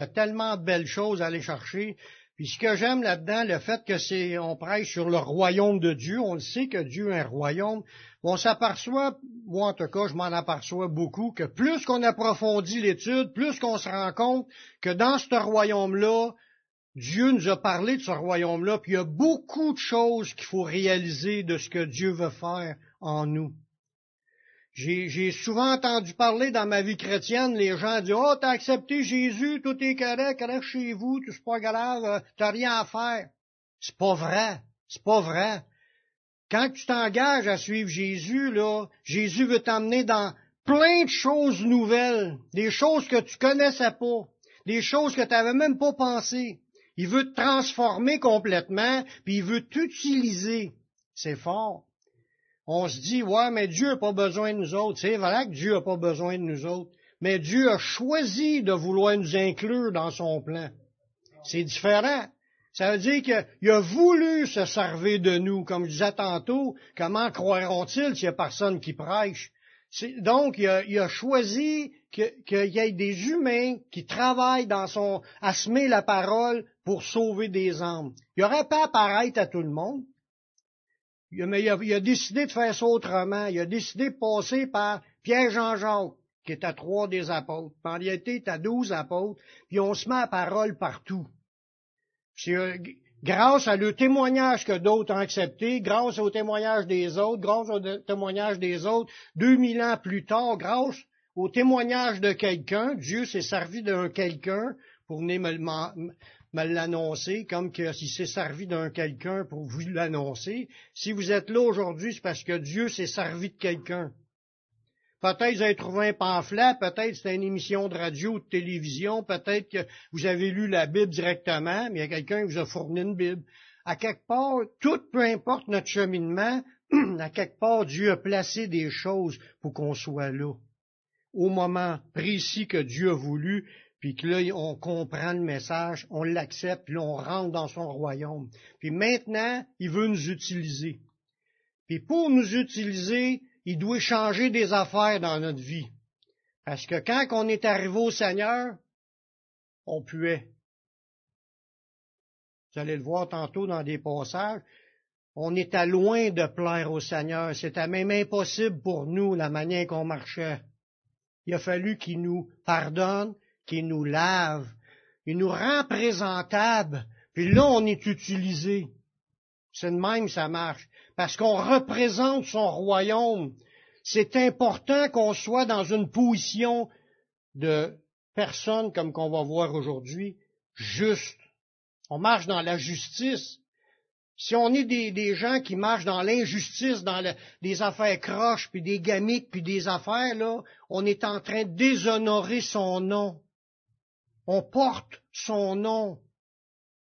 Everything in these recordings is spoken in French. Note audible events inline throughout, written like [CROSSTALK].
Il y a tellement de belles choses à aller chercher. Puis ce que j'aime là-dedans, le fait que c'est, on prêche sur le royaume de Dieu, on le sait que Dieu est un royaume. On s'aperçoit, moi en tout cas, je m'en aperçois beaucoup, que plus qu'on approfondit l'étude, plus qu'on se rend compte que dans ce royaume-là, Dieu nous a parlé de ce royaume-là, puis il y a beaucoup de choses qu'il faut réaliser de ce que Dieu veut faire en nous. J'ai souvent entendu parler dans ma vie chrétienne, les gens disent Oh, t'as accepté Jésus, tout est correct, reste chez vous, tout c'est pas grave, euh, t'as rien à faire. C'est pas vrai. C'est pas vrai. Quand tu t'engages à suivre Jésus, là, Jésus veut t'emmener dans plein de choses nouvelles, des choses que tu connaissais pas, des choses que tu n'avais même pas pensé. Il veut te transformer complètement, puis il veut t'utiliser. C'est fort on se dit, ouais, mais Dieu n'a pas besoin de nous autres. C'est vrai que Dieu n'a pas besoin de nous autres. Mais Dieu a choisi de vouloir nous inclure dans son plan. C'est différent. Ça veut dire qu'il a voulu se servir de nous. Comme je disais tantôt, comment croiront-ils s'il n'y a personne qui prêche? Donc, il a, choisi qu'il y ait des humains qui travaillent dans son, à semer la parole pour sauver des âmes. Il n'aurait pas apparaître à tout le monde. Mais il a, décidé de faire ça autrement. Il a décidé de passer par Pierre-Jean-Jacques, qui est à trois des apôtres. En réalité, il à douze apôtres, puis on se met à parole partout. C'est euh, grâce à le témoignage que d'autres ont accepté, grâce au témoignage des autres, grâce au témoignage des autres, deux mille ans plus tard, grâce au témoignage de quelqu'un, Dieu s'est servi d'un quelqu'un pour venir me, me l'annoncer, comme s'il s'est servi d'un quelqu'un pour vous l'annoncer. Si vous êtes là aujourd'hui, c'est parce que Dieu s'est servi de quelqu'un. Peut-être vous avez trouvé un pamphlet, peut-être c'est une émission de radio ou de télévision, peut-être que vous avez lu la Bible directement, mais il y a quelqu'un qui vous a fourni une Bible. À quelque part, tout peu importe notre cheminement, [CLEARS THROAT] à quelque part, Dieu a placé des choses pour qu'on soit là. Au moment précis que Dieu a voulu, puis que là, on comprend le message, on l'accepte, puis là, on rentre dans son royaume. Puis maintenant, il veut nous utiliser. Puis pour nous utiliser, il doit changer des affaires dans notre vie. Parce que quand on est arrivé au Seigneur, on puait. Vous allez le voir tantôt dans des passages. On était loin de plaire au Seigneur. C'était même impossible pour nous la manière qu'on marchait. Il a fallu qu'il nous pardonne, qui nous lave, il nous rend présentables, puis là on est utilisé. C'est de même ça marche, parce qu'on représente son royaume. C'est important qu'on soit dans une position de personne, comme qu'on va voir aujourd'hui, juste. On marche dans la justice. Si on est des, gens qui marchent dans l'injustice, dans des affaires croches, puis des gamiques, puis des affaires, là, on est en train de déshonorer son nom on porte son nom.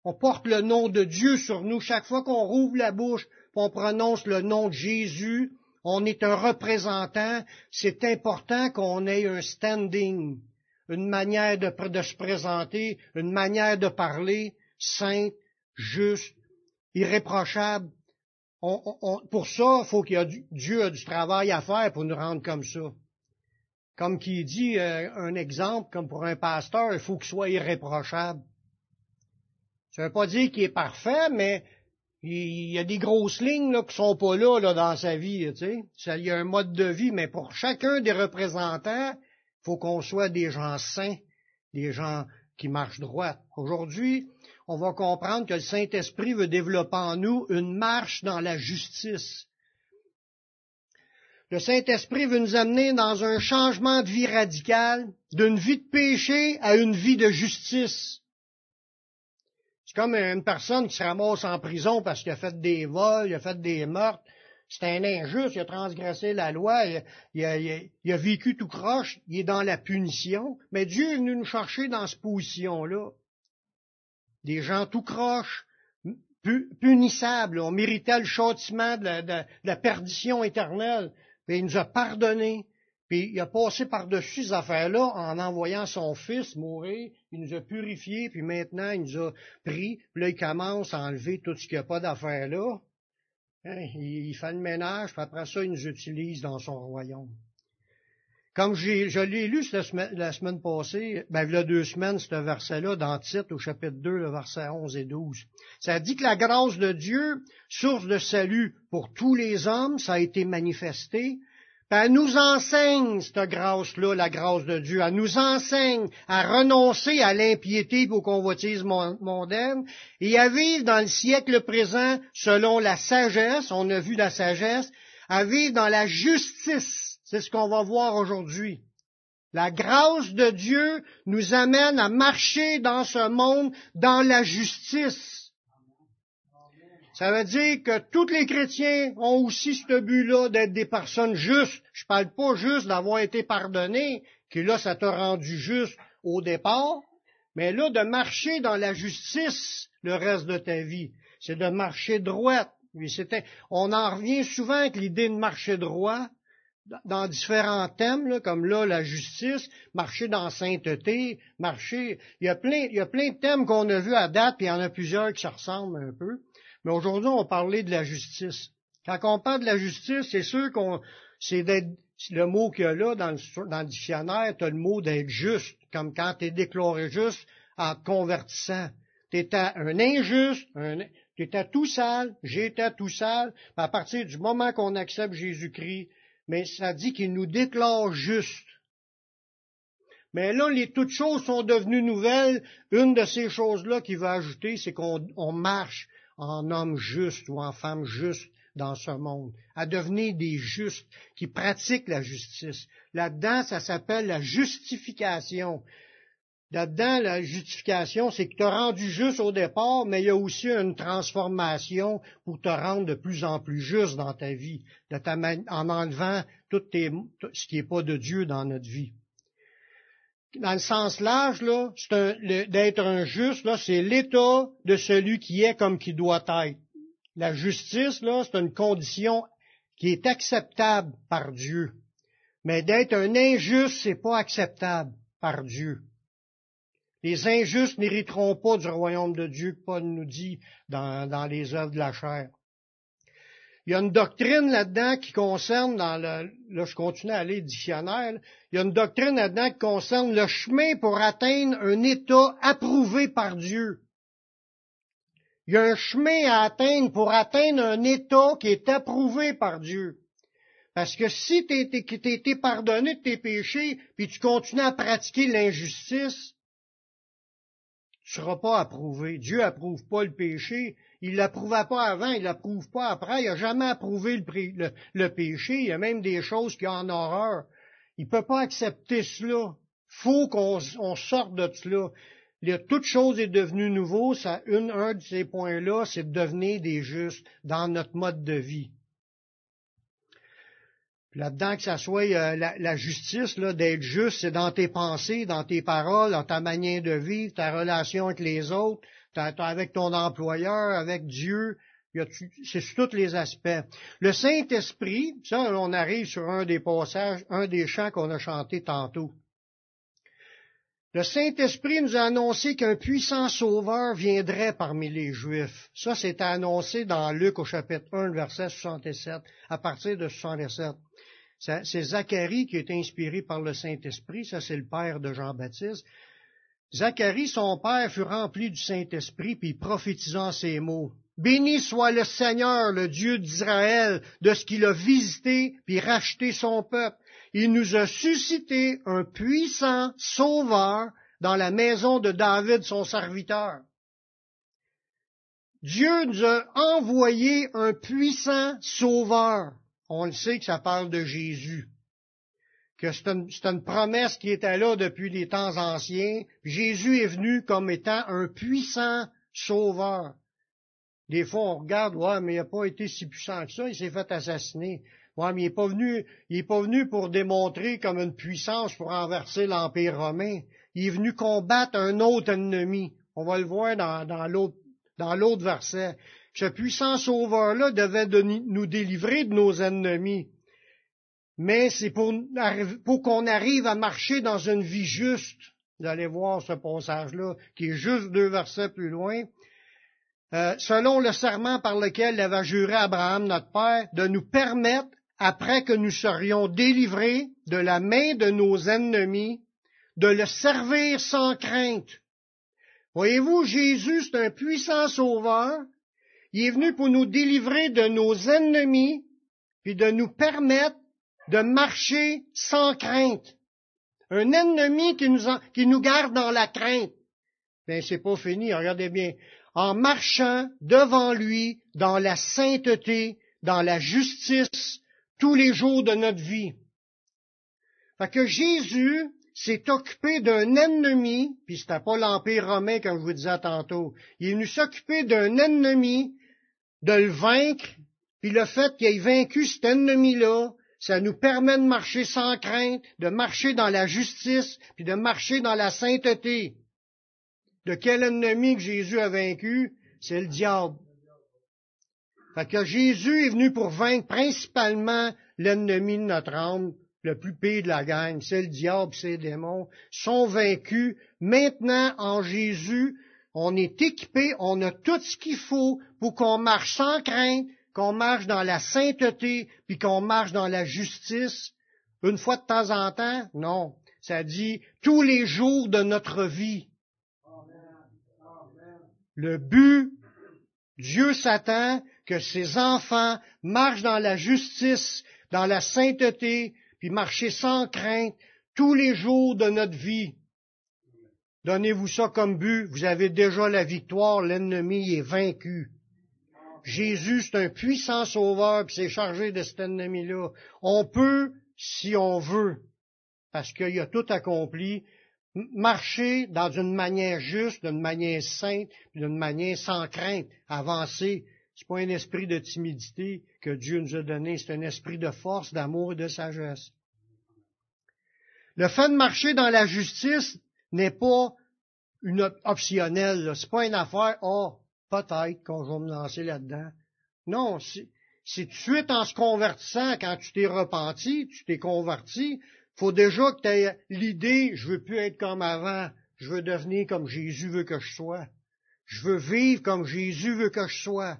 On porte le nom de Dieu sur nous. Chaque fois qu'on rouvre la bouche, on prononce le nom de Jésus, on est un représentant. C'est important qu'on ait un standing, une manière de, se présenter, une manière de parler sainte, juste, irréprochable. pour ça, faut qu'il y Dieu a du travail à faire pour nous rendre comme ça. Comme qui dit euh, un exemple, comme pour un pasteur, il faut qu'il soit irréprochable. Ça ne veut pas dire qu'il est parfait, mais il y a des grosses lignes là, qui sont pas là, dans sa vie. Tu sais. Il y a un mode de vie, mais pour chacun des représentants, il faut qu'on soit des gens saints, des gens qui marchent droit. Aujourd'hui, on va comprendre que le Saint-Esprit veut développer en nous une marche dans la justice. Le Saint-Esprit veut nous amener dans un changement de vie radical, d'une vie de péché à une vie de justice. C'est comme une personne qui se ramasse en prison parce qu'il a fait des vols, il a fait des meurtres. C'est un injuste, il a transgressé la loi, il a, vécu tout croche, il est dans la punition. Mais Dieu est venu nous chercher dans cette position-là. Des gens tout croches, punissables, on méritait le châtiment de la perdition éternelle puis il nous a pardonné, puis il a passé par-dessus ces affaires-là en envoyant son fils mourir, il nous a purifiés, puis maintenant il nous a pris, puis là il commence à enlever tout ce qui n'a pas d'affaires là. Hein, il, fait le ménage, puis après ça il nous utilise dans son royaume. Comme je l'ai lu la semaine, la semaine passée, ben, il y a deux semaines, ce verset-là, dans Tite, au chapitre 2, le verset 11 et 12. Ça dit que la grâce de Dieu, source de salut pour tous les hommes, ça a été manifesté. Ben, elle nous enseigne, cette grâce-là, la grâce de Dieu. Elle nous enseigne à renoncer à l'impiété et aux convoitises mondaines et à vivre dans le siècle présent selon la sagesse, on a vu la sagesse, à vivre dans la justice c'est ce qu'on va voir aujourd'hui. La grâce de Dieu nous amène à marcher dans ce monde dans la justice. Ça veut dire que tous les chrétiens ont aussi ce but-là d'être des personnes justes. Je parle pas juste d'avoir été pardonné, que là, ça t'a rendu juste au départ, mais là, de marcher dans la justice le reste de ta vie. C'est de marcher droit. On en revient souvent avec l'idée de marcher droit, dans différents thèmes, comme là, la justice, marcher dans sainteté, marcher. Il y a plein, il y a plein de thèmes qu'on a vus à date, puis il y en a plusieurs qui se ressemblent un peu. Mais aujourd'hui, on parler de la justice. Quand on parle de la justice, c'est sûr qu'on, c'est le mot qu'il y a là dans le, dans le dictionnaire, tu le mot d'être juste, comme quand tu es déclaré juste en te convertissant. Tu étais un injuste, tu étais tout sale, j'étais tout sale. À partir du moment qu'on accepte Jésus-Christ, mais ça dit qu'il nous déclare juste. Mais là, les toutes choses sont devenues nouvelles. Une de ces choses-là qu'il va ajouter, c'est qu'on marche en homme juste ou en femme juste dans ce monde, à devenir des justes qui pratiquent la justice. Là-dedans, ça s'appelle la justification. Là-dedans, la justification, c'est que tu as rendu juste au départ, mais il y a aussi une transformation pour te rendre de plus en plus juste dans ta vie, en enlevant tout ce qui n'est pas de Dieu dans notre vie. Dans le sens large, là, d'être un juste, là, c'est l'état de celui qui est comme qui doit être. La justice, là, c'est une condition qui est acceptable par Dieu. Mais d'être un injuste, c'est pas acceptable par Dieu. Les injustes n'hériteront pas du royaume de Dieu, Paul nous dit dans, les œuvres de la chair. Il y a une doctrine là-dedans qui concerne, dans le, là je continue à aller dictionnaire, il y a une doctrine là-dedans qui concerne le chemin pour atteindre un état approuvé par Dieu. Il y a un chemin à atteindre pour atteindre un état qui est approuvé par Dieu. Parce que si tu as été pardonné de tes péchés, puis tu continues à pratiquer l'injustice, tu seras pas approuvé. Dieu approuve pas le péché. Il l'approuvait pas avant, il l'approuve pas après. Il a jamais approuvé le, péché. Il y a même des choses qui en horreur. Il peut pas accepter cela. Faut qu'on sorte de cela. toute chose est devenue nouveau. Ça, une, un de ces points-là, c'est de devenir des justes dans notre mode de vie là-dedans, que ça soit euh, la, justice, là, d'être juste, c'est dans tes pensées, dans tes paroles, dans ta manière de vivre, ta relation avec les autres, avec ton employeur, avec Dieu. C'est sur tous les aspects. Le Saint-Esprit, ça, on arrive sur un des passages, un des chants qu'on a chanté tantôt. Le Saint-Esprit nous a annoncé qu'un puissant sauveur viendrait parmi les Juifs. Ça, c'est annoncé dans Luc au chapitre 1, verset 67, à partir de 67. C'est Zacharie qui est inspiré par le Saint-Esprit, ça c'est le père de Jean-Baptiste. Zacharie, son père, fut rempli du Saint-Esprit, puis prophétisant ces mots. Béni soit le Seigneur, le Dieu d'Israël, de ce qu'il a visité puis racheté son peuple. Il nous a suscité un puissant sauveur dans la maison de David, son serviteur. Dieu nous a envoyé un puissant sauveur on le sait que ça parle de Jésus, que c'est une, promesse qui était là depuis les temps anciens. Jésus est venu comme étant un puissant sauveur. Des fois, on regarde, ouais, mais il n'a pas été si puissant que ça, il s'est fait assassiner. Ouais, mais il n'est pas venu, il est pas venu pour démontrer comme une puissance pour renverser l'Empire romain. Il est venu combattre un autre ennemi. On va le voir dans, dans l'autre, dans l'autre verset ce puissant sauveur-là devait nous délivrer de nos ennemis. Mais c'est pour, qu'on arrive à marcher dans une vie juste. Vous allez voir ce passage-là, qui est juste deux versets plus loin. Euh, selon le serment par lequel il avait juré Abraham, notre Père, de nous permettre, après que nous serions délivrés de la main de nos ennemis, de le servir sans crainte. Voyez-vous, Jésus, c'est un puissant sauveur. Il est venu pour nous délivrer de nos ennemis, puis de nous permettre de marcher sans crainte. Un ennemi qui nous, qui nous garde dans la crainte. Ben, c'est pas fini, regardez bien. En marchant devant lui dans la sainteté, dans la justice, tous les jours de notre vie. Fait que Jésus s'est occupé d'un ennemi, puis c'était pas l'Empire romain, comme je vous disais tantôt. Il est venu s'occuper d'un ennemi, de le vaincre, puis le fait qu'il ait vaincu cet ennemi-là, ça nous permet de marcher sans crainte, de marcher dans la justice, puis de marcher dans la sainteté. De quel ennemi que Jésus a vaincu? C'est le diable. Fait que Jésus est venu pour vaincre principalement l'ennemi de notre âme, le plus pire de la gang, c'est le diable, c'est les démons, sont vaincus. Maintenant, en Jésus, on est équipé, on a tout ce qu'il faut pour qu'on marche sans crainte, qu'on marche dans la sainteté, puis qu'on marche dans la justice. Une fois de temps en temps? Non. Ça dit tous les jours de notre vie. Le but, Dieu s'attend que ses enfants marchent dans la justice, dans la sainteté, puis marcher sans crainte tous les jours de notre vie. Donnez-vous ça comme but, vous avez déjà la victoire, l'ennemi est vaincu. Jésus, c'est un puissant sauveur, puis c'est chargé de cet ennemi-là. On peut, si on veut, parce qu'il a tout accompli, marcher dans une manière juste, d'une manière sainte, d'une manière sans crainte, avancer. C'est pas un esprit de timidité que Dieu nous a donné, c'est un esprit de force, d'amour et de sagesse. Le fait de marcher dans la justice n'est pas une optionnelle, c'est pas une affaire, oh, peut-être qu'on va me lancer là-dedans. Non, c'est tout de suite en se convertissant, quand tu t'es repenti, tu t'es converti, faut déjà que tu aies l'idée, je veux plus être comme avant, je veux devenir comme Jésus veut que je sois. Je veux vivre comme Jésus veut que je sois.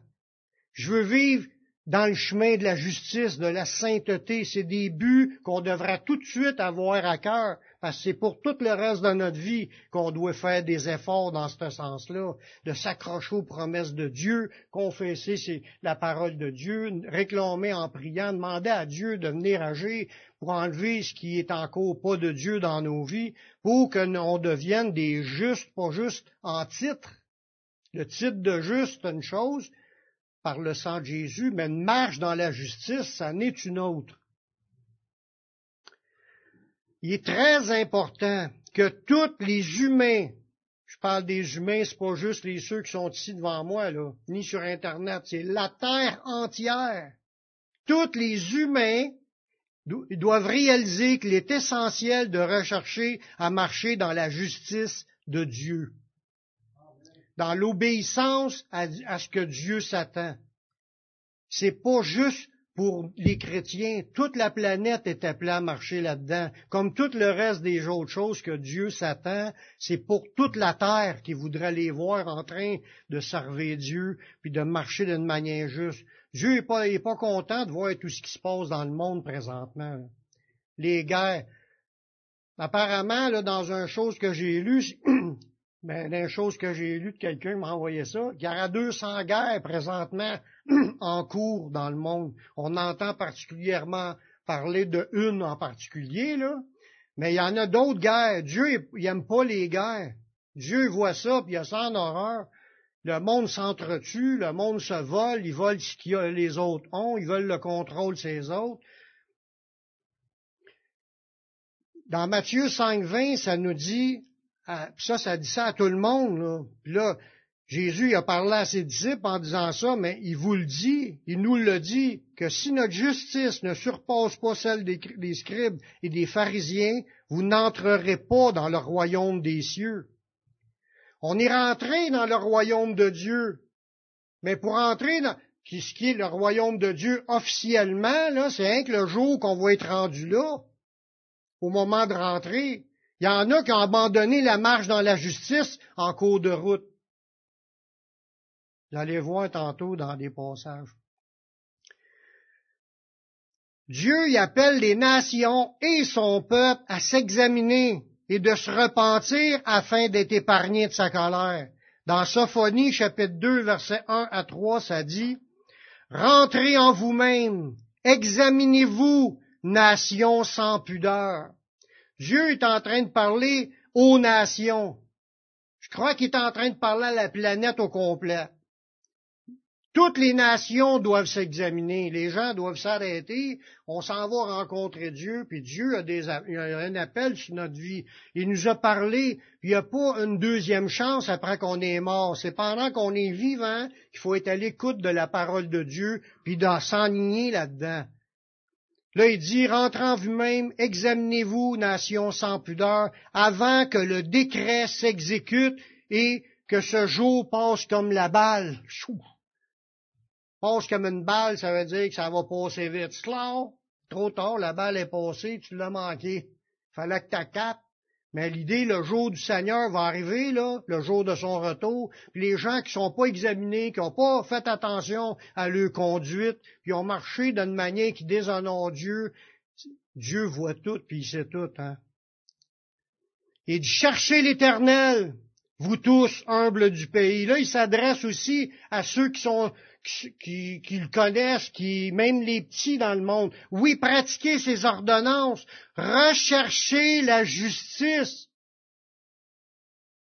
Je veux vivre dans le chemin de la justice, de la sainteté. C'est des buts qu'on devrait tout de suite avoir à cœur, parce que c'est pour tout le reste de notre vie qu'on doit faire des efforts dans ce sens-là, de s'accrocher aux promesses de Dieu, confesser la parole de Dieu, réclamer en priant, demander à Dieu de venir agir pour enlever ce qui est encore pas de Dieu dans nos vies, pour que l'on devienne des justes, pas juste en titre. Le titre de juste, c'est une chose, par le sang de Jésus, mais une marche dans la justice, ça n'est une autre. Il est très important que tous les humains, je parle des humains, c'est pas juste les ceux qui sont ici devant moi, là, ni sur Internet, c'est la terre entière. Tous les humains doivent réaliser qu'il est essentiel de rechercher à marcher dans la justice de Dieu dans l'obéissance à, ce que Dieu s'attend. C'est pas juste pour les chrétiens. Toute la planète est appelée à marcher là-dedans. Comme tout le reste des autres choses que Dieu s'attend, c'est pour toute la terre qui voudrait les voir en train de servir Dieu puis de marcher d'une manière juste. Dieu n'est pas, pas content de voir tout ce qui se passe dans le monde présentement. Les guerres. Apparemment, dans une chose que j'ai lue, [CLEARS THROAT] Mais ben, une chose que j'ai lu de quelqu'un m'a envoyé ça, il y aura 200 guerres présentement [CLEARS THROAT] en cours dans le monde. On entend particulièrement parler de une en particulier, là. Mais il y en a d'autres guerres. Dieu, il n'aime pas les guerres. Dieu voit ça, puis il a ça en horreur. Le monde s'entretue, le monde se vole, ils volent ce que les autres ont, ils veulent le contrôle ces autres. Dans Matthieu 5.20, ça nous dit, ah, ça, ça dit ça à tout le monde. Là. Puis là, Jésus a parlé à ses disciples en disant ça, mais il vous le dit, il nous le dit, que si notre justice ne surpasse pas celle des, scribes et des pharisiens, vous n'entrerez pas dans le royaume des cieux. On est rentré dans le royaume de Dieu, mais pour entrer dans ce qui est le royaume de Dieu officiellement, c'est rien que le jour qu'on va être rendu là, au moment de rentrer. Il y en a qui ont abandonné la marche dans la justice en cours de route. Vous allez voir tantôt dans des passages. Dieu y appelle les nations et son peuple à s'examiner et de se repentir afin d'être épargnés de sa colère. Dans Sophonie chapitre 2 verset 1 à 3, ça dit, Rentrez en vous-même, examinez-vous, nations sans pudeur. Dieu est en train de parler aux nations. Je crois qu'il est en train de parler à la planète au complet. Toutes les nations doivent s'examiner, les gens doivent s'arrêter, on s'en va rencontrer Dieu, puis Dieu a, des, a un appel sur notre vie. Il nous a parlé, puis il n'y a pas une deuxième chance après qu'on est mort. C'est pendant qu'on est vivant qu'il faut être à l'écoute de la parole de Dieu, puis d'en s'enligner là-dedans. Là, il dit, rentrez en vous-même, examinez-vous, nation sans pudeur, avant que le décret s'exécute et que ce jour passe comme la balle. Chou passe comme une balle, ça veut dire que ça va passer vite. Clair, trop tard, la balle est passée, tu l'as manqué. Fallait que tu captes. Mais l'idée, le jour du Seigneur va arriver, là, le jour de son retour, puis les gens qui sont pas examinés, qui n'ont pas fait attention à leur conduite, puis ont marché d'une manière qui déshonore Dieu, Dieu voit tout, puis il sait tout, hein. Et de chercher l'éternel, vous tous humbles du pays. Là, il s'adresse aussi à ceux qui sont qui, le connaissent, qui même les petits dans le monde. Oui, pratiquer ses ordonnances, rechercher la justice.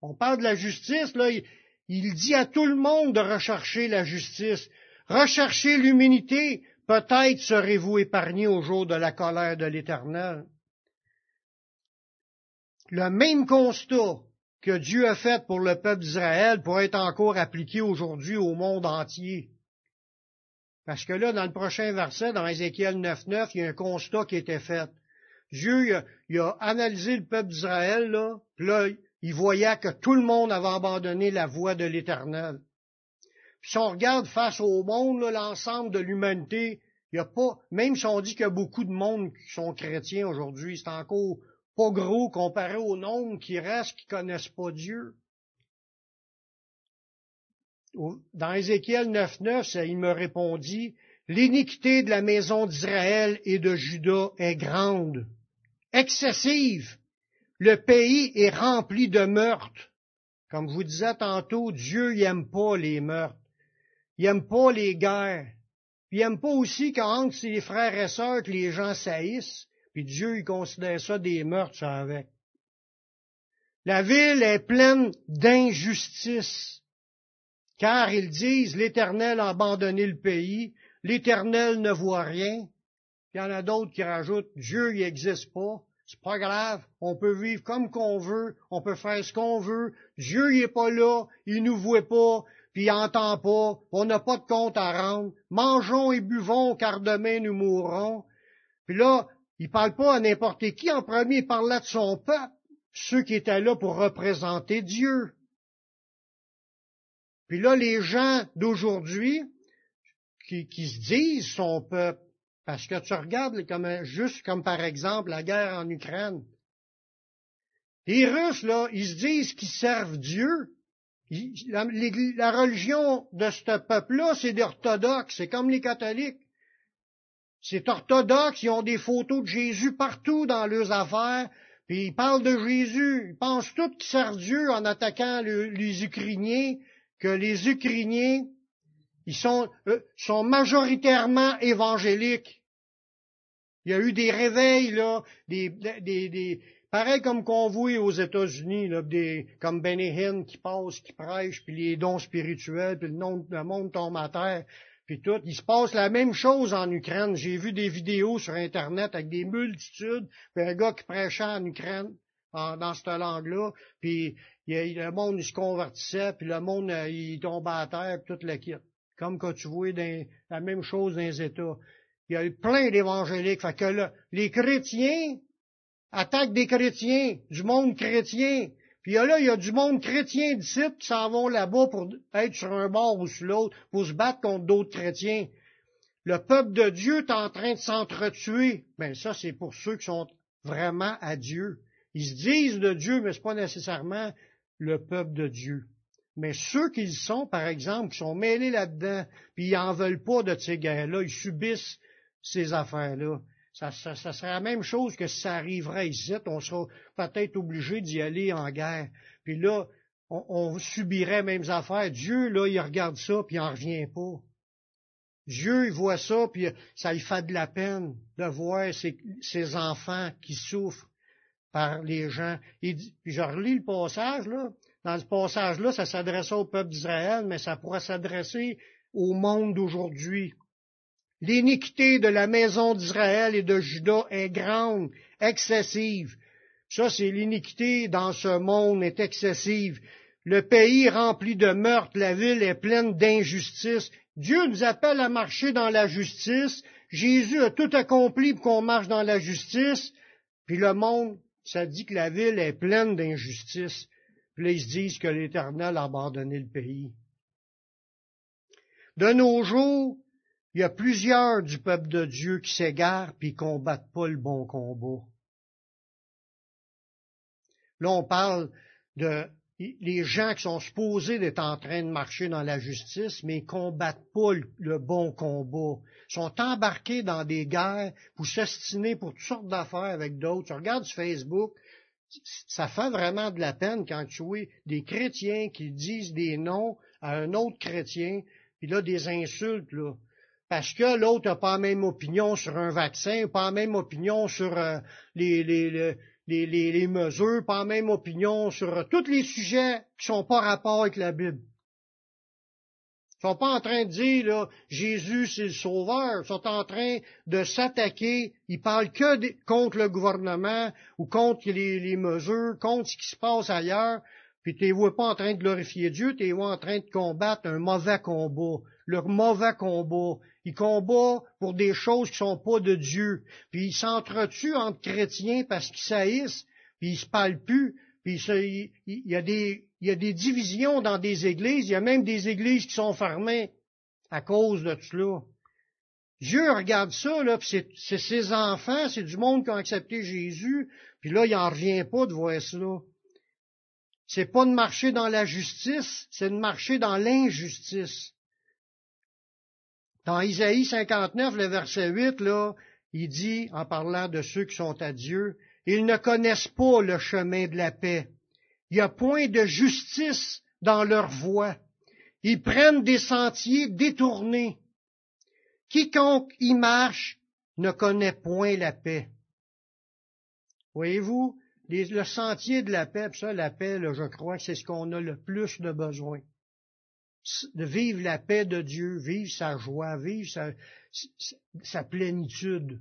On parle de la justice, là, il, dit à tout le monde de rechercher la justice. Rechercher l'humilité, peut-être serez-vous épargnés au jour de la colère de l'Éternel. Le même constat que Dieu a fait pour le peuple d'Israël pourrait être encore appliqué aujourd'hui au monde entier. Parce que là, dans le prochain verset, dans Ézéchiel 9.9, il y a un constat qui été fait. Dieu, il a, analysé le peuple d'Israël, là, puis là, il voyait que tout le monde avait abandonné la voie de l'Éternel. Puis si on regarde face au monde, l'ensemble de l'humanité, il y a pas, même si on dit qu'il y a beaucoup de monde qui sont chrétiens aujourd'hui, c'est encore pas gros comparé au nombre qui reste qui connaissent pas Dieu dans Ézéchiel 9.9, il me répondit, l'iniquité de la maison d'Israël et de Juda est grande, excessive. Le pays est rempli de meurtres. Comme je vous disais tantôt, Dieu n'aime pas les meurtres. Il n'aime pas les guerres. Il n'aime pas aussi qu'entre ses frères et sœurs que les gens saillissent. Puis Dieu, il considère ça des meurtres, ça avec. La ville est pleine d'injustice car ils disent l'Éternel a abandonné le pays, l'Éternel ne voit rien. Il y en a d'autres qui rajoutent Dieu il n'existe pas. C'est pas grave, on peut vivre comme qu'on veut, on peut faire ce qu'on veut. Dieu il est pas là, il nous voit pas, puis il entend pas, on n'a pas de compte à rendre. Mangeons et buvons, car demain nous mourrons. Puis là, il parle pas à n'importe qui. En premier, il parlait de son peuple, ceux qui étaient là pour représenter Dieu. Puis là, les gens d'aujourd'hui, qui, se disent son peuple, parce que tu regardes comme, juste comme par exemple la guerre en Ukraine. Les Russes, là, ils se disent qu'ils servent Dieu. la, religion de ce peuple-là, c'est des c'est comme les catholiques. C'est orthodoxe, ils ont des photos de Jésus partout dans leurs affaires, puis ils parlent de Jésus, ils pensent tous qu'ils servent Dieu en attaquant les Ukrainiens, que les Ukrainiens, ils sont, euh, sont majoritairement évangéliques. Il y a eu des réveils, là, des, des, des pareil comme qu'on voit aux États-Unis, là, des, comme Benny Hinn qui passe, qui prêche, puis les dons spirituels, puis le, le monde tombe à terre, puis tout. Il se passe la même chose en Ukraine. J'ai vu des vidéos sur Internet avec des multitudes, puis un gars qui prêchait en Ukraine, dans cette langue-là, puis le monde il se convertissait, puis le monde euh, il tombait à terre, puis tout le kit. Comme quand tu vois la même chose dans les États. Il y a eu plein d'évangéliques. Fait que là, les chrétiens attaquent des chrétiens, du monde chrétien. Puis là, il y a du monde chrétien d'ici qui s'en vont là-bas pour être sur un bord ou sur l'autre, pour se battre contre d'autres chrétiens. Le peuple de Dieu est en train de s'entretuer. Ben ça, c'est pour ceux qui sont vraiment à Dieu. Ils se disent de Dieu, mais ce n'est pas nécessairement le peuple de Dieu. Mais ceux qui sont, par exemple, qui sont mêlés là-dedans, puis ils n'en veulent pas de ces guerres-là, ils subissent ces affaires-là. Ça, ça, serait la même chose que si ça arriverait ici, on serait peut-être obligé d'y aller en guerre. Puis là, on, subirait les mêmes affaires. Dieu, là, il regarde ça, puis il n'en revient pas. Dieu, il voit ça, puis ça lui fait de la peine de voir ses, enfants qui souffrent par les gens. puis je relis le passage, là. Dans ce passage-là, ça s'adressait au peuple d'Israël, mais ça pourrait s'adresser au monde d'aujourd'hui. L'iniquité de la maison d'Israël et de Juda est grande, excessive. Ça, c'est l'iniquité dans ce monde est excessive. Le pays rempli de meurtres, la ville est pleine d'injustice. Dieu nous appelle à marcher dans la justice. Jésus a tout accompli pour qu'on marche dans la justice. Puis le monde, ça dit que la ville est pleine d'injustice. Puis ils se disent que l'Éternel a abandonné le pays. De nos jours, il y a plusieurs du peuple de Dieu qui s'égarent puis combattent pas le bon combat. Là, on parle de les gens qui sont supposés d'être en train de marcher dans la justice, mais ils combattent pas le, bon combat. Sont embarqués dans des guerres pour s'estiner pour toutes sortes d'affaires avec d'autres. Tu regardes sur Facebook, ça fait vraiment de la peine quand tu vois des chrétiens qui disent des noms à un autre chrétien, puis là, des insultes, là. Parce que l'autre n'a pas la même opinion sur un vaccin, pas la même opinion sur euh, les, les, mesures, pas même opinion sur euh, tous les sujets qui sont pas rapport avec la Bible. Ils sont pas en train de dire, là, Jésus c'est le sauveur. Ils sont en train de s'attaquer. Ils parlent que contre le gouvernement ou contre les, les, mesures, contre ce qui se passe ailleurs. Puis tu vois pas en train de glorifier Dieu, tu es en train de combattre un mauvais combat. Le mauvais combat. Ils combattent pour des choses qui sont pas de Dieu. Puis ils s'entretuent entre chrétiens parce qu'ils saillissent, puis ils se parlent. Puis il, y a des, a divisions dans des églises. Il y a même des églises qui sont fermées à cause de cela. Dieu regarde ça, là, puis c'est ses enfants, c'est du monde qui ont accepté Jésus, puis là, il n'en revient pas de voir cela. C'est pas de marcher dans la justice, c'est de marcher dans l'injustice. Dans Isaïe 59, le verset 8, là, il dit, en parlant de ceux qui sont à Dieu, ils ne connaissent pas le chemin de la paix. Il n'y a point de justice dans leur voie. Ils prennent des sentiers détournés. Quiconque y marche ne connaît point la paix. Voyez-vous, le sentier de la paix, ça, la paix, je crois que c'est ce qu'on a le plus de besoin de vivre la paix de Dieu, vivre sa joie, vivre sa, plénitude,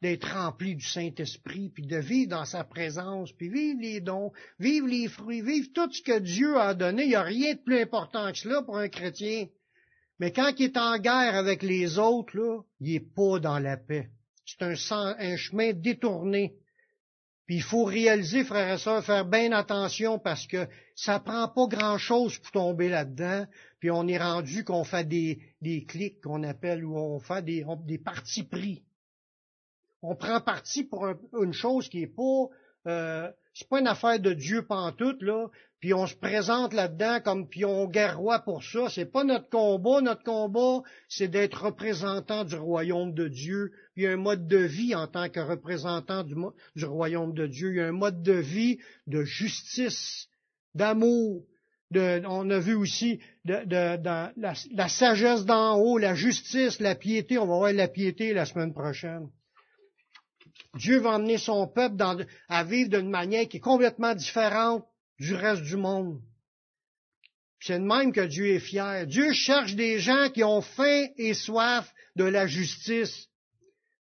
d'être rempli du Saint-Esprit, puis de vivre dans sa présence, puis vivre les dons, vivre les fruits, vivre tout ce que Dieu a donné. Il n'y a rien de plus important que cela pour un chrétien. Mais quand il est en guerre avec les autres, là, il n'est pas dans la paix. C'est un chemin détourné. Puis il faut réaliser, frères et sœurs, faire bien attention parce que ça prend pas grand-chose pour tomber là-dedans. Puis on est rendu qu'on fait des, des clics qu'on appelle ou on fait des, des partis pris. On prend parti pour une chose qui est pas euh, c'est pas une affaire de Dieu pantoute, là, puis on se présente là-dedans comme puis on guerroie pour ça. C'est pas notre combat. Notre combat, c'est d'être représentant du royaume de Dieu. Il y a un mode de vie en tant que représentant du, royaume de Dieu. Il y a un mode de vie de justice, d'amour. De, on a vu aussi de, de, la, la sagesse d'en haut, la justice, la piété. On va voir la piété la semaine prochaine. Dieu va emmener son peuple à vivre d'une manière qui est complètement différente du reste du monde. C'est de même que Dieu est fier. Dieu cherche des gens qui ont faim et soif de la justice.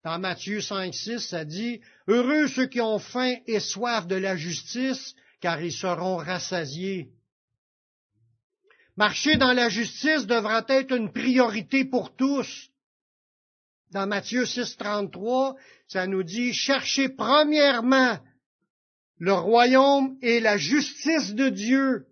Dans Matthieu 5, 6, ça dit, Heureux ceux qui ont faim et soif de la justice, car ils seront rassasiés. Marcher dans la justice devra être une priorité pour tous. Dans Matthieu 6, 33, ça nous dit, cherchez premièrement le royaume et la justice de Dieu.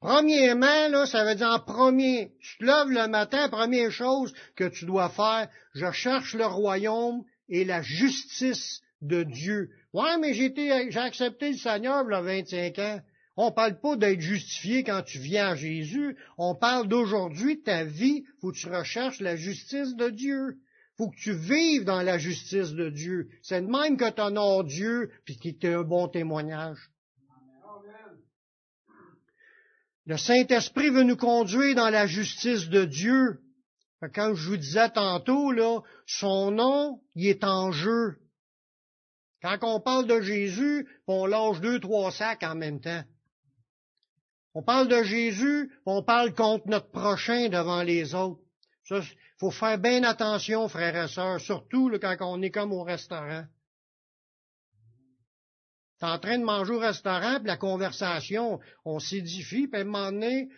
Premièrement, là, ça veut dire en premier. Tu te lèves le matin, première chose que tu dois faire, je cherche le royaume et la justice de Dieu. Ouais, mais j'ai accepté le Seigneur il y a 25 ans. On parle pas d'être justifié quand tu viens à Jésus. On parle d'aujourd'hui, ta vie, faut que tu recherches la justice de Dieu. faut que tu vives dans la justice de Dieu. C'est de même que tu honores Dieu, puis qu'il t'ait un bon témoignage. Le Saint-Esprit veut nous conduire dans la justice de Dieu. Quand je vous disais tantôt, là, son nom, il est en jeu. Quand on parle de Jésus, on lâche deux, trois sacs en même temps. On parle de Jésus, on parle contre notre prochain devant les autres. Il faut faire bien attention, frères et sœurs, surtout quand on est comme au restaurant. T'es en train de manger au restaurant, puis la conversation, on s'édifie, puis à un moment donné,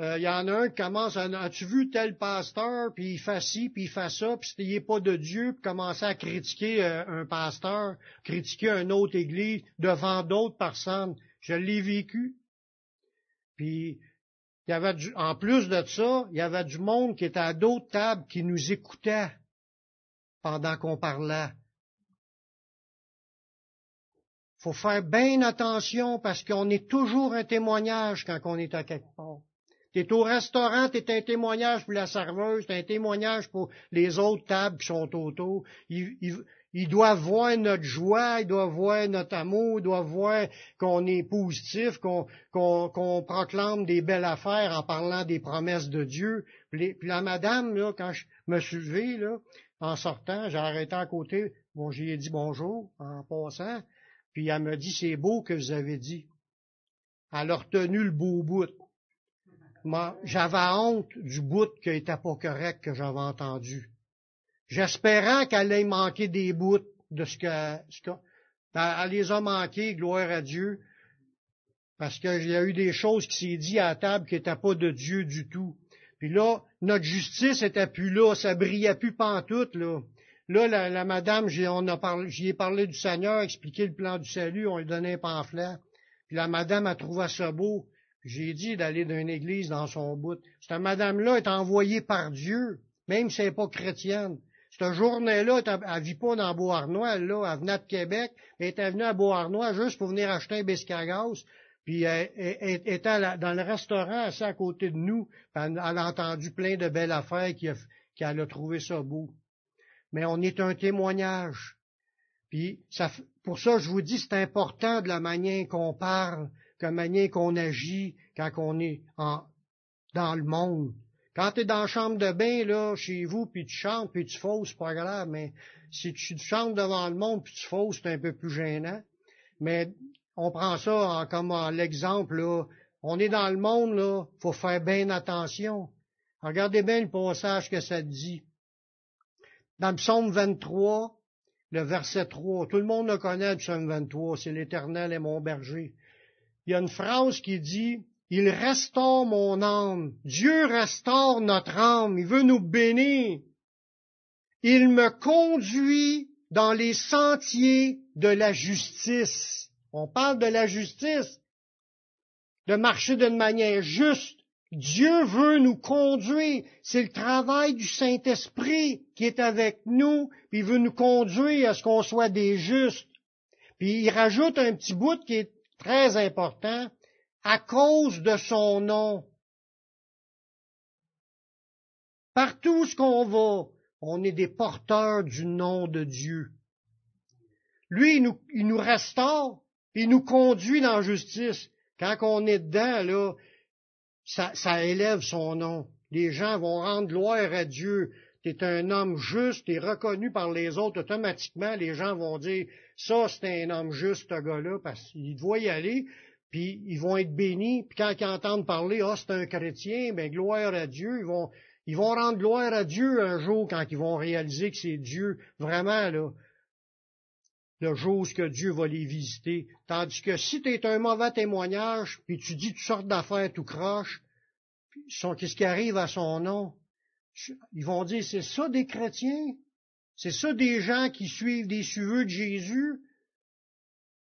euh, il y en a un qui commence à As-tu vu tel pasteur, puis il fait ci, puis il fait ça, puis il n'est pas de Dieu, puis commencer à critiquer euh, un pasteur, critiquer une autre église devant d'autres personnes. Je l'ai vécu. Puis, il en plus de ça, il y avait du monde qui était à d'autres tables qui nous écoutait pendant qu'on parlait. faut faire bien attention parce qu'on est toujours un témoignage quand on est à quelque part. Tu es au restaurant, tu es un témoignage pour la serveuse, tu un témoignage pour les autres tables qui sont autour. Ils doivent voir notre joie, ils doivent voir notre amour, ils doivent voir qu'on est positif, qu'on proclame des belles affaires en parlant des promesses de Dieu. Puis, la madame, là, quand je me suis levé, là, en sortant, j'ai arrêté à côté, bon, j'ai dit bonjour en passant, puis elle me dit, c'est beau que vous avez dit. Elle a retenu le beau bout. J'avais honte du bout qui n'était pas correct que j'avais entendu. J'espérais qu'elle ait manqué des bouts de ce que, ce ben, elle les a manqués, gloire à Dieu, parce qu'il y a eu des choses qui s'est dit à la table qui n'étaient pas de Dieu du tout. Puis là, notre justice était plus là, ça brillait plus pantoute, là. Là, la, madame, j'y ai parlé du Seigneur, expliqué le plan du salut, on lui donnait un pamphlet. Puis la madame a trouvé ça beau. J'ai dit d'aller d'une église dans son bout. Cette madame-là est envoyée par Dieu, même si elle n'est pas chrétienne. Cette journée-là, elle vit pas dans Beauharnois, là, elle venait de Québec, elle était venue à Beauharnois juste pour venir acheter un biscuit puis elle, était dans le restaurant assez à côté de nous, elle, a entendu plein de belles affaires qu'elle a trouvé ça beau. Mais on est un témoignage. Puis pour ça, je vous dis, c'est important de la manière qu'on parle, de la manière qu'on agit quand on est dans le monde. Quand tu es dans la chambre de bain, là, chez vous, puis tu chantes, puis tu fausses, c'est pas grave, mais si tu chantes devant le monde, puis tu fausses, c'est un peu plus gênant. Mais on prend ça comme l'exemple, là. On est dans le monde, là, faut faire bien attention. Regardez bien le passage que ça dit. Dans le psaume 23, le verset 3, tout le monde le connaît, le psaume 23, c'est l'Éternel est mon berger. Il y a une phrase qui dit, il restaure mon âme. Dieu restaure notre âme. Il veut nous bénir. Il me conduit dans les sentiers de la justice. On parle de la justice, de marcher d'une manière juste. Dieu veut nous conduire. C'est le travail du Saint-Esprit qui est avec nous, puis il veut nous conduire à ce qu'on soit des justes. Puis il rajoute un petit bout qui est très important à cause de son nom. Partout où qu'on va, on est des porteurs du nom de Dieu. Lui, il nous, il restaure, il nous conduit dans la justice. Quand on est dedans, là, ça, ça élève son nom. Les gens vont rendre gloire à Dieu. Tu un homme juste, es reconnu par les autres. Automatiquement, les gens vont dire, ça, c'est un homme juste, ce gars-là, parce qu'il doit y aller puis ils vont être bénis, puis quand ils entendent parler, ah, c'est un chrétien, ben gloire à Dieu, ils vont, ils vont rendre gloire à Dieu un jour quand ils vont réaliser que c'est Dieu, vraiment, là, le jour où Dieu va les visiter. Tandis que si tu es un mauvais témoignage, puis tu dis toutes sortes d'affaires tout croche, qu'est-ce qui arrive à son nom? Ils vont dire, c'est ça des chrétiens? C'est ça des gens qui suivent des suiveux de Jésus?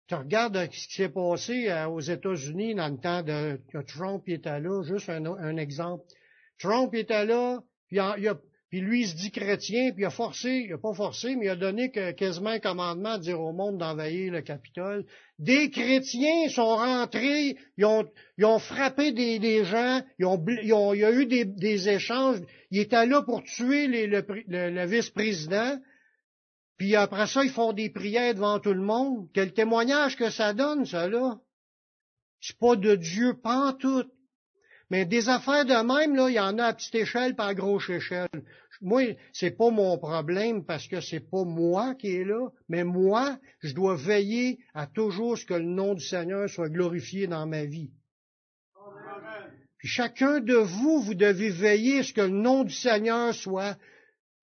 Tu regardes ce qui s'est passé euh, aux États-Unis dans le temps de que Trump était là, juste un, exemple. Trump était là, puis lui, il se dit chrétien, puis il a forcé, il a pas forcé, mais il a donné quasiment un commandement de dire au monde d'envahir le Capitole. Des chrétiens sont rentrés, ils ont, frappé des, gens, ils ont, il y a eu des, échanges, ils étaient là pour tuer le vice-président, puis après ça, ils font des prières devant tout le monde. Quel témoignage que ça donne, ça, là? C'est pas de Dieu, pas tout. Mais des affaires de même, là, il y en a à petite échelle, pas à grosse échelle. Moi, c'est pas mon problème parce que c'est pas moi qui est là, mais moi, je dois veiller à toujours ce que le nom du Seigneur soit glorifié dans ma vie. Puis chacun de vous, vous devez veiller à ce que le nom du Seigneur soit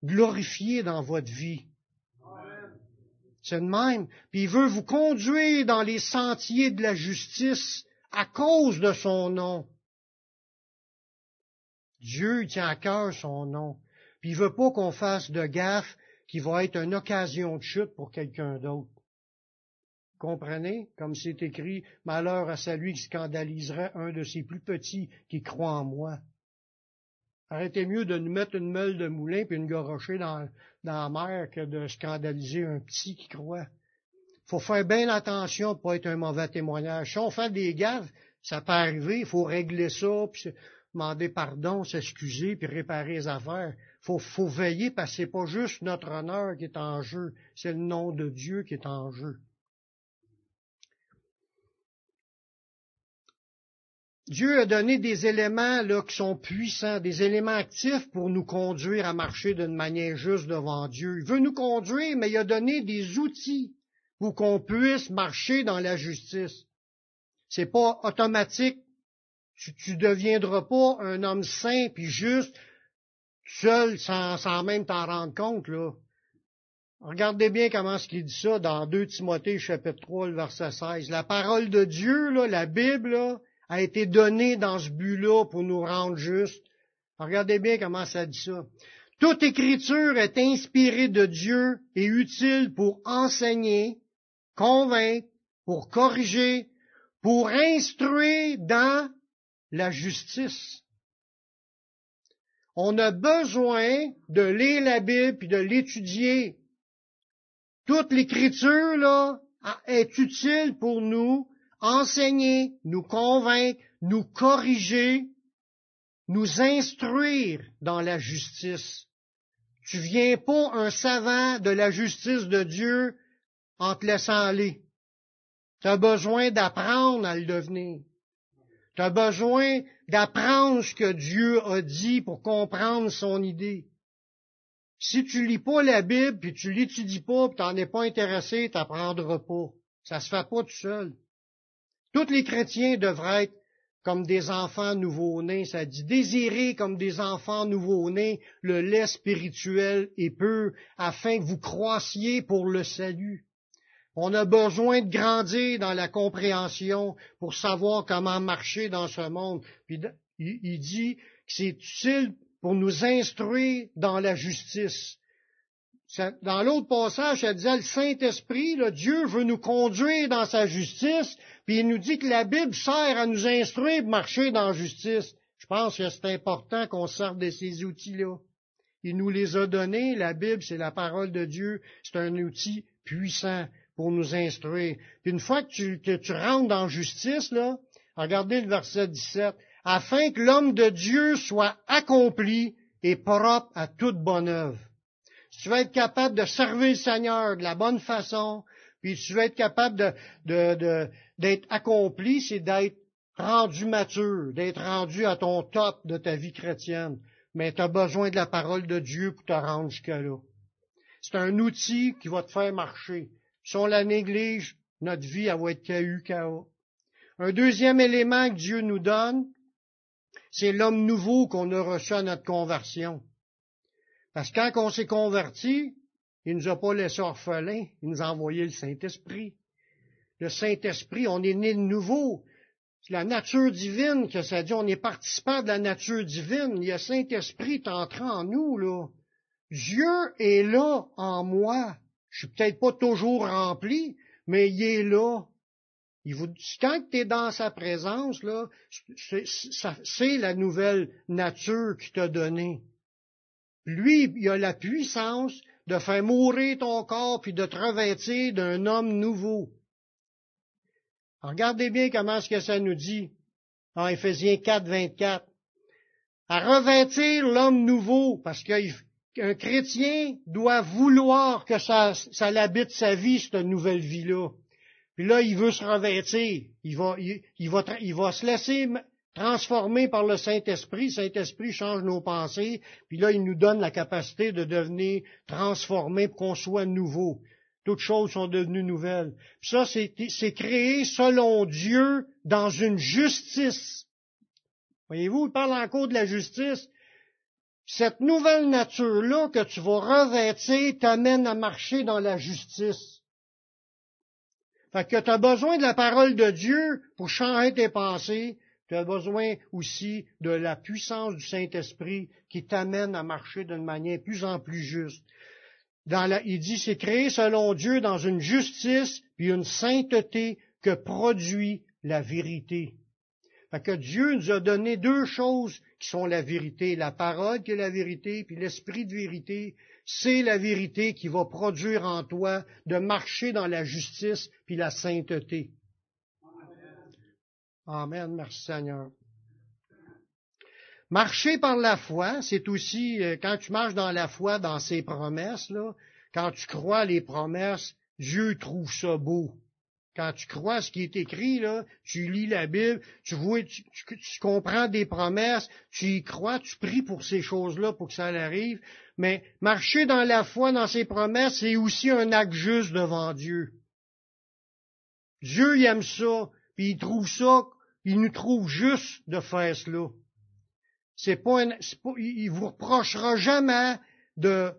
glorifié dans votre vie. C'est de même. Puis il veut vous conduire dans les sentiers de la justice à cause de son nom. Dieu tient à cœur son nom. Puis il veut pas qu'on fasse de gaffe qui va être une occasion de chute pour quelqu'un d'autre. Comprenez? Comme c'est écrit, malheur à celui qui scandaliserait un de ses plus petits qui croit en moi. Arrêtez mieux de nous mettre une meule de moulin puis une gorocher dans, la mer que de scandaliser un petit qui croit. faut faire bien attention pour pas être un mauvais témoignage. Si on fait des gaffes, ça peut arriver, il faut régler ça, puis demander pardon, s'excuser, puis réparer les affaires. Faut, faut veiller parce que c'est pas juste notre honneur qui est en jeu, c'est le nom de Dieu qui est en jeu. Dieu a donné des éléments là, qui sont puissants, des éléments actifs pour nous conduire à marcher d'une manière juste devant Dieu. Il veut nous conduire, mais il a donné des outils pour qu'on puisse marcher dans la justice. C'est pas automatique. Tu, ne deviendras pas un homme saint puis juste seul sans, sans même t'en rendre compte, là. Regardez bien comment ce qu'il dit ça dans 2 Timothée chapitre 3, le verset 16. La parole de Dieu, là, la Bible, là, a été donné dans ce but-là pour nous rendre justes. Regardez bien comment ça dit ça. Toute écriture est inspirée de Dieu et utile pour enseigner, convaincre, pour corriger, pour instruire dans la justice. On a besoin de lire la Bible et de l'étudier. Toute l'écriture, là, est utile pour nous enseigner, nous convaincre, nous corriger, nous instruire dans la justice. Tu viens pas un savant de la justice de Dieu en te laissant aller. Tu as besoin d'apprendre à le devenir. Tu as besoin d'apprendre ce que Dieu a dit pour comprendre son idée. Si tu lis pas la Bible, puis tu l'étudies pas, puis t'en es pas intéressé, t'apprendras pas. Ça se fait pas tout seul. Tous les chrétiens devraient être comme des enfants nouveau-nés, ça dit désirer comme des enfants nouveau-nés le lait spirituel et peu, afin que vous croissiez pour le salut. On a besoin de grandir dans la compréhension pour savoir comment marcher dans ce monde. Puis il dit que c'est utile pour nous instruire dans la justice. Dans l'autre passage, ça disait le Saint-Esprit, Dieu veut nous conduire dans sa justice, puis il nous dit que la Bible sert à nous instruire marcher dans la justice. Je pense que c'est important qu'on sorte de ces outils-là. Il nous les a donnés. La Bible, c'est la parole de Dieu. C'est un outil puissant pour nous instruire. Puis une fois que tu, que tu rentres dans la justice, là, regardez le verset 17, afin que l'homme de Dieu soit accompli et propre à toute bonne œuvre tu veux être capable de servir le Seigneur de la bonne façon, puis tu veux être capable d'être accompli, c'est d'être rendu mature, d'être rendu à ton top de ta vie chrétienne. Mais tu as besoin de la parole de Dieu pour te rendre jusque-là. C'est un outil qui va te faire marcher. Si on la néglige, notre vie, elle va être KU, Un deuxième élément que Dieu nous donne, c'est l'homme nouveau qu'on a reçu à notre conversion. Parce que quand on s'est converti, il nous a pas laissé orphelins, il nous a envoyé le Saint-Esprit. Le Saint-Esprit, on est né de nouveau. C'est la nature divine que ça dit, on est participant de la nature divine. Il y a Saint-Esprit entrant en nous, là. Dieu est là en moi. Je suis peut-être pas toujours rempli, mais il est là. Quand tu es dans sa présence, là, c'est la nouvelle nature qu'il t'a donnée. Lui, il a la puissance de faire mourir ton corps puis de te revêtir d'un homme nouveau. regardez bien comment ce que ça nous dit en Éphésiens 4, 24. À revêtir l'homme nouveau, parce qu'un chrétien doit vouloir que ça, ça l'habite sa vie, cette nouvelle vie-là. Puis là, il veut se revêtir. Il va, il, va, il va se laisser transformé par le Saint-Esprit. Saint-Esprit change nos pensées, puis là, il nous donne la capacité de devenir transformés pour qu'on soit nouveau. Toutes choses sont devenues nouvelles. ça, c'est créé selon Dieu dans une justice. Voyez-vous, il parle encore de la justice. Cette nouvelle nature-là que tu vas revêtir t'amène à marcher dans la justice. Fait que tu as besoin de la parole de Dieu pour changer tes pensées, tu as besoin aussi de la puissance du Saint-Esprit qui t'amène à marcher d'une manière plus en plus juste. il dit, c'est créé selon Dieu dans une justice puis une sainteté que produit la vérité. Fait que Dieu nous a donné deux choses qui sont la vérité, la parole qui est la vérité, puis l'esprit de vérité. C'est la vérité qui va produire en toi de marcher dans la justice puis la sainteté. Amen, merci Seigneur. Marcher par la foi, c'est aussi, euh, quand tu marches dans la foi, dans ses promesses, là, quand tu crois les promesses, Dieu trouve ça beau. Quand tu crois ce qui est écrit, là, tu lis la Bible, tu vois, tu, comprends des promesses, tu y crois, tu pries pour ces choses-là pour que ça arrive. Mais marcher dans la foi, dans ses promesses, c'est aussi un acte juste devant Dieu. Dieu aime ça. Puis il trouve ça, il nous trouve juste de faire cela. C'est pas, il vous reprochera jamais de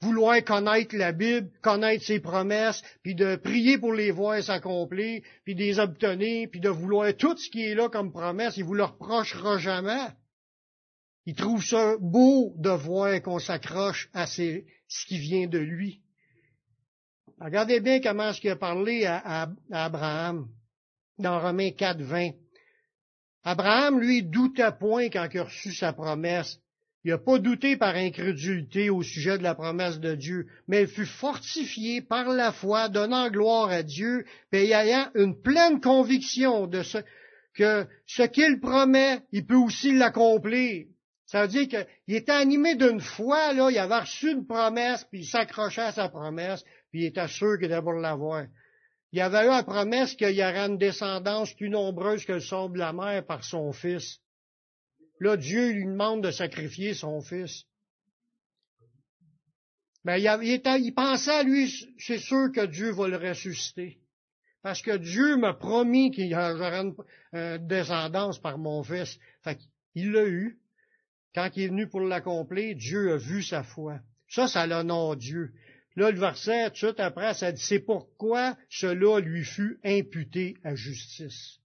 vouloir connaître la Bible, connaître ses promesses, puis de prier pour les voir s'accomplir, puis de les obtenir, puis de vouloir tout ce qui est là comme promesse, il vous le reprochera jamais. Il trouve ça beau de voir qu'on s'accroche à ce qui vient de lui. Regardez bien comment ce qu'il a parlé à Abraham dans Romains 4, 20. Abraham, lui, doutait point quand il a reçu sa promesse. Il n'a pas douté par incrédulité au sujet de la promesse de Dieu, mais il fut fortifié par la foi, donnant gloire à Dieu, et ayant une pleine conviction de ce que ce qu'il promet, il peut aussi l'accomplir. Ça veut dire qu'il était animé d'une foi, là, il avait reçu une promesse, puis il s'accrochait à sa promesse, puis il était sûr qu'il devait l'avoir. Il avait eu la promesse qu'il y aurait une descendance plus nombreuse que le sable de la mer par son fils. Là, Dieu lui demande de sacrifier son fils. Mais il, pensait à lui, c'est sûr que Dieu va le ressusciter. Parce que Dieu m'a promis qu'il y aurait une, descendance par mon fils. Fait il l'a eu. Quand il est venu pour l'accomplir, Dieu a vu sa foi. Ça, ça l'honore Dieu. Là, le verset, tout de suite après, ça dit, c'est pourquoi cela lui fut imputé à justice.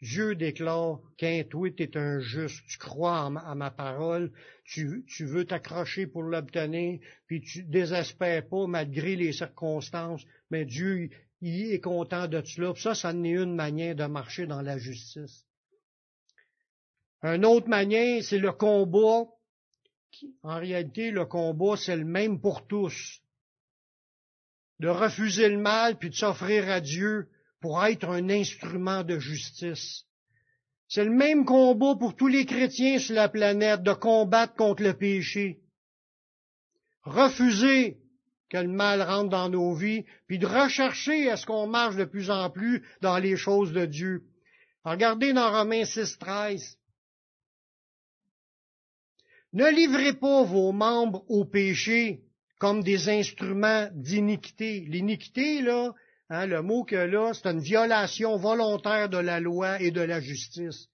Dieu déclare qu'un toi, tu es un juste, tu crois à ma parole, tu, veux t'accrocher pour l'obtenir, puis tu désespères pas malgré les circonstances, mais Dieu, est content de cela. Ça, ça n'est une manière de marcher dans la justice. Une autre manière, c'est le combat. En réalité, le combat, c'est le même pour tous de refuser le mal puis de s'offrir à Dieu pour être un instrument de justice. C'est le même combat pour tous les chrétiens sur la planète de combattre contre le péché. Refuser que le mal rentre dans nos vies, puis de rechercher à ce qu'on marche de plus en plus dans les choses de Dieu. Regardez dans Romains 6, 13. Ne livrez pas vos membres au péché comme des instruments d'iniquité. L'iniquité, là, hein, le mot que là, c'est une violation volontaire de la loi et de la justice.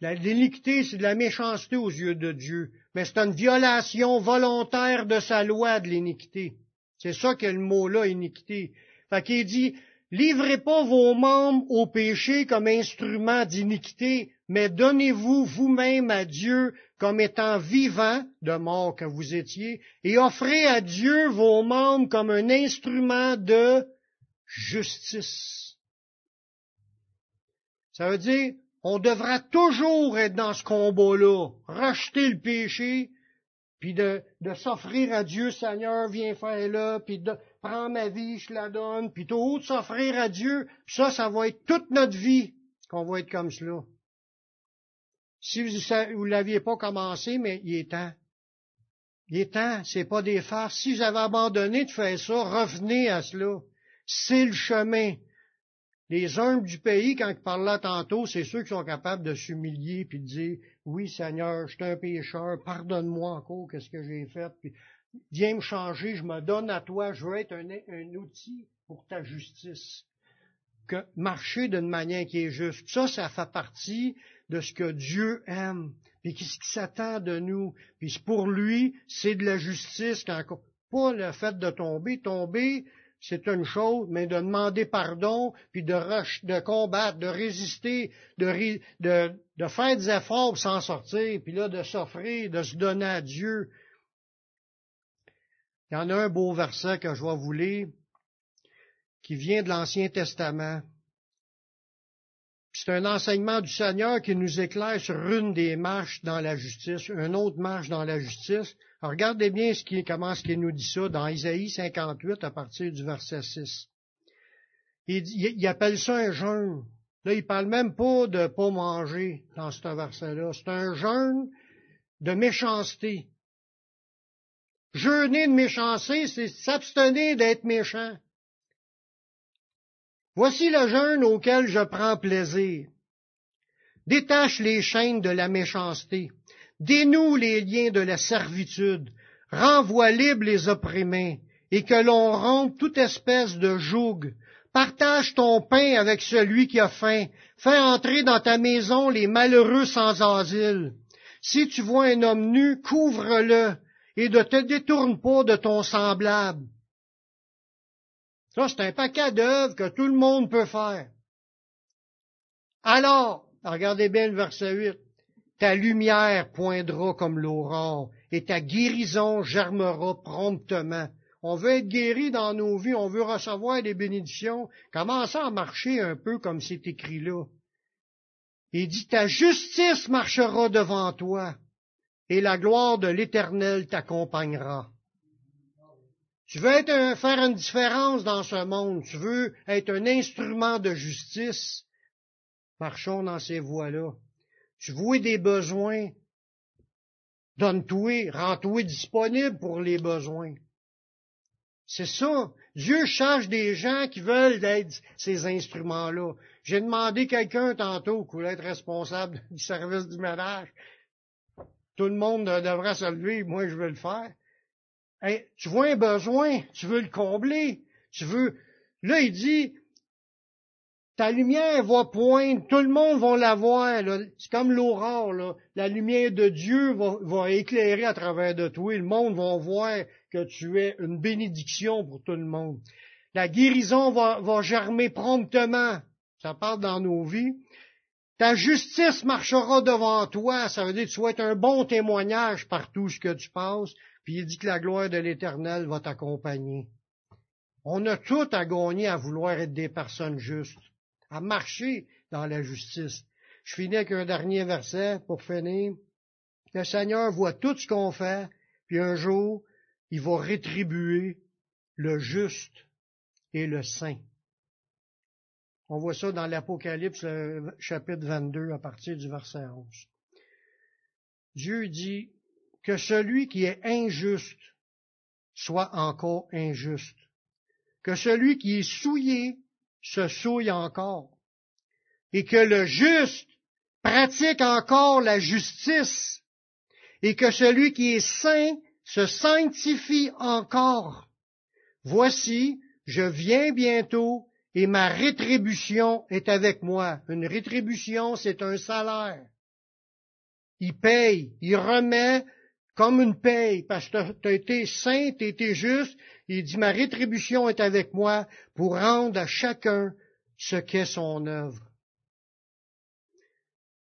L'iniquité, c'est de la méchanceté aux yeux de Dieu, mais c'est une violation volontaire de sa loi de l'iniquité. C'est ça que le mot-là, iniquité. Fait qu'il dit, livrez pas vos membres au péché comme instrument d'iniquité, mais donnez-vous vous-même à Dieu comme étant vivant de mort que vous étiez, et offrez à Dieu vos membres comme un instrument de justice. Ça veut dire, on devra toujours être dans ce combat-là, racheter le péché, puis de, s'offrir à Dieu, Seigneur, viens faire là, puis de prends ma vie, je la donne, puis tout de s'offrir à Dieu, ça, ça va être toute notre vie qu'on va être comme cela. Si vous ne l'aviez pas commencé, mais il est temps. Il est temps, c'est pas des farces. Si vous avez abandonné de faire ça, revenez à cela. C'est le chemin. Les humbles du pays, quand ils parlent là tantôt, c'est ceux qui sont capables de s'humilier puis de dire Oui, Seigneur, je suis un pécheur, pardonne-moi encore, qu'est-ce que j'ai fait, viens me changer, je me donne à toi, je veux être un, un outil pour ta justice. Que marcher d'une manière qui est juste. Ça, ça fait partie de ce que Dieu aime, puis qu'est-ce qui s'attend de nous. Puis pour lui, c'est de la justice, pas le fait de tomber. Tomber, c'est une chose, mais de demander pardon, puis de, de combattre, de résister, de, de, de faire des efforts pour s'en sortir, puis là, de s'offrir, de se donner à Dieu. Il y en a un beau verset que je vais vous lire, qui vient de l'Ancien Testament. C'est un enseignement du Seigneur qui nous éclaire sur une des marches dans la justice, une autre marche dans la justice. regardez bien ce qui, comment ce qu'il nous dit ça dans Isaïe 58 à partir du verset 6. Il, appelle ça un jeûne. Là, il parle même pas de pas manger dans ce verset-là. C'est un jeûne de méchanceté. Jeûner de méchanceté, c'est s'abstenir d'être méchant. Voici le jeûne auquel je prends plaisir. Détache les chaînes de la méchanceté, dénoue les liens de la servitude, renvoie libre les opprimés, et que l'on rompe toute espèce de joug. Partage ton pain avec celui qui a faim. Fais entrer dans ta maison les malheureux sans asile. Si tu vois un homme nu, couvre-le, et ne te détourne pas de ton semblable. Ça, c'est un paquet d'œuvres que tout le monde peut faire. Alors, regardez bien le verset 8, ta lumière poindra comme l'aurore et ta guérison germera promptement. On veut être guéri dans nos vies, on veut recevoir des bénédictions. Commencez à marcher un peu comme c'est écrit là? Il dit, ta justice marchera devant toi et la gloire de l'Éternel t'accompagnera. Tu veux faire une différence dans ce monde, tu veux être un instrument de justice, marchons dans ces voies-là. Tu vois des besoins, donne-toi, rends-toi disponible pour les besoins. C'est ça. Dieu cherche des gens qui veulent être ces instruments-là. J'ai demandé quelqu'un tantôt qui voulait être responsable [LAUGHS] du service du ménage. Tout le monde devrait se lever, moi je veux le faire tu vois un besoin, tu veux le combler, tu veux. Là, il dit, ta lumière va poindre, tout le monde va la voir. C'est comme l'aurore. La lumière de Dieu va, éclairer à travers de toi. Le monde va voir que tu es une bénédiction pour tout le monde. La guérison va, germer promptement. Ça parle dans nos vies. Ta justice marchera devant toi. Ça veut dire que tu vas un bon témoignage partout ce que tu passes. Puis il dit que la gloire de l'Éternel va t'accompagner. On a tout à gagner à vouloir être des personnes justes, à marcher dans la justice. Je finis avec un dernier verset pour finir. Le Seigneur voit tout ce qu'on fait, puis un jour, il va rétribuer le juste et le saint. On voit ça dans l'Apocalypse, chapitre 22, à partir du verset 11. Dieu dit, que celui qui est injuste soit encore injuste, que celui qui est souillé se souille encore, et que le juste pratique encore la justice, et que celui qui est saint se sanctifie encore. Voici, je viens bientôt, et ma rétribution est avec moi. Une rétribution, c'est un salaire. Il paye, il remet comme une paye, parce que tu as été saint, tu as été juste. Il dit, ma rétribution est avec moi pour rendre à chacun ce qu'est son œuvre.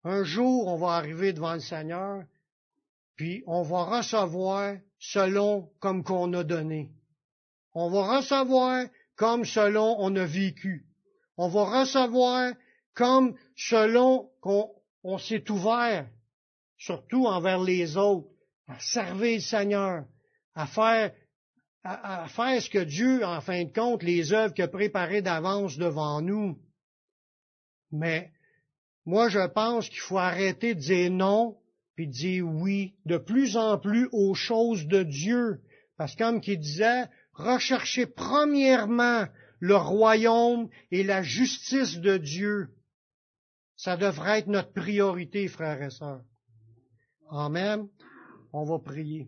Un jour, on va arriver devant le Seigneur, puis on va recevoir selon comme qu'on a donné. On va recevoir comme selon on a vécu. On va recevoir comme selon qu'on on s'est ouvert, surtout envers les autres à servir le Seigneur, à faire, à, faire ce que Dieu, en fin de compte, les œuvres qu'il a préparées d'avance devant nous. Mais moi, je pense qu'il faut arrêter de dire non, puis de dire oui, de plus en plus aux choses de Dieu. Parce que comme qu'il disait, recherchez premièrement le royaume et la justice de Dieu. Ça devrait être notre priorité, frères et sœurs. Amen. On va prier.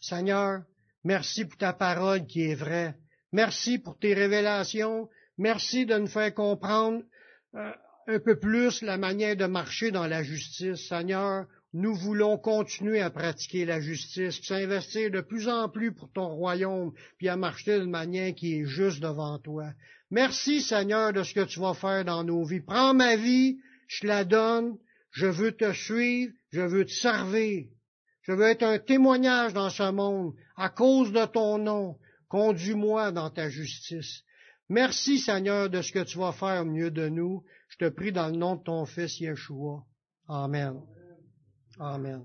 Seigneur, merci pour ta parole qui est vraie. Merci pour tes révélations. Merci de nous faire comprendre euh, un peu plus la manière de marcher dans la justice. Seigneur, nous voulons continuer à pratiquer la justice, s'investir de plus en plus pour ton royaume, puis à marcher d'une manière qui est juste devant toi. Merci Seigneur de ce que tu vas faire dans nos vies. Prends ma vie, je la donne, je veux te suivre, je veux te servir. Je veux être un témoignage dans ce monde à cause de ton nom. Conduis-moi dans ta justice. Merci Seigneur de ce que tu vas faire au milieu de nous. Je te prie dans le nom de ton Fils Yeshua. Amen. Amen.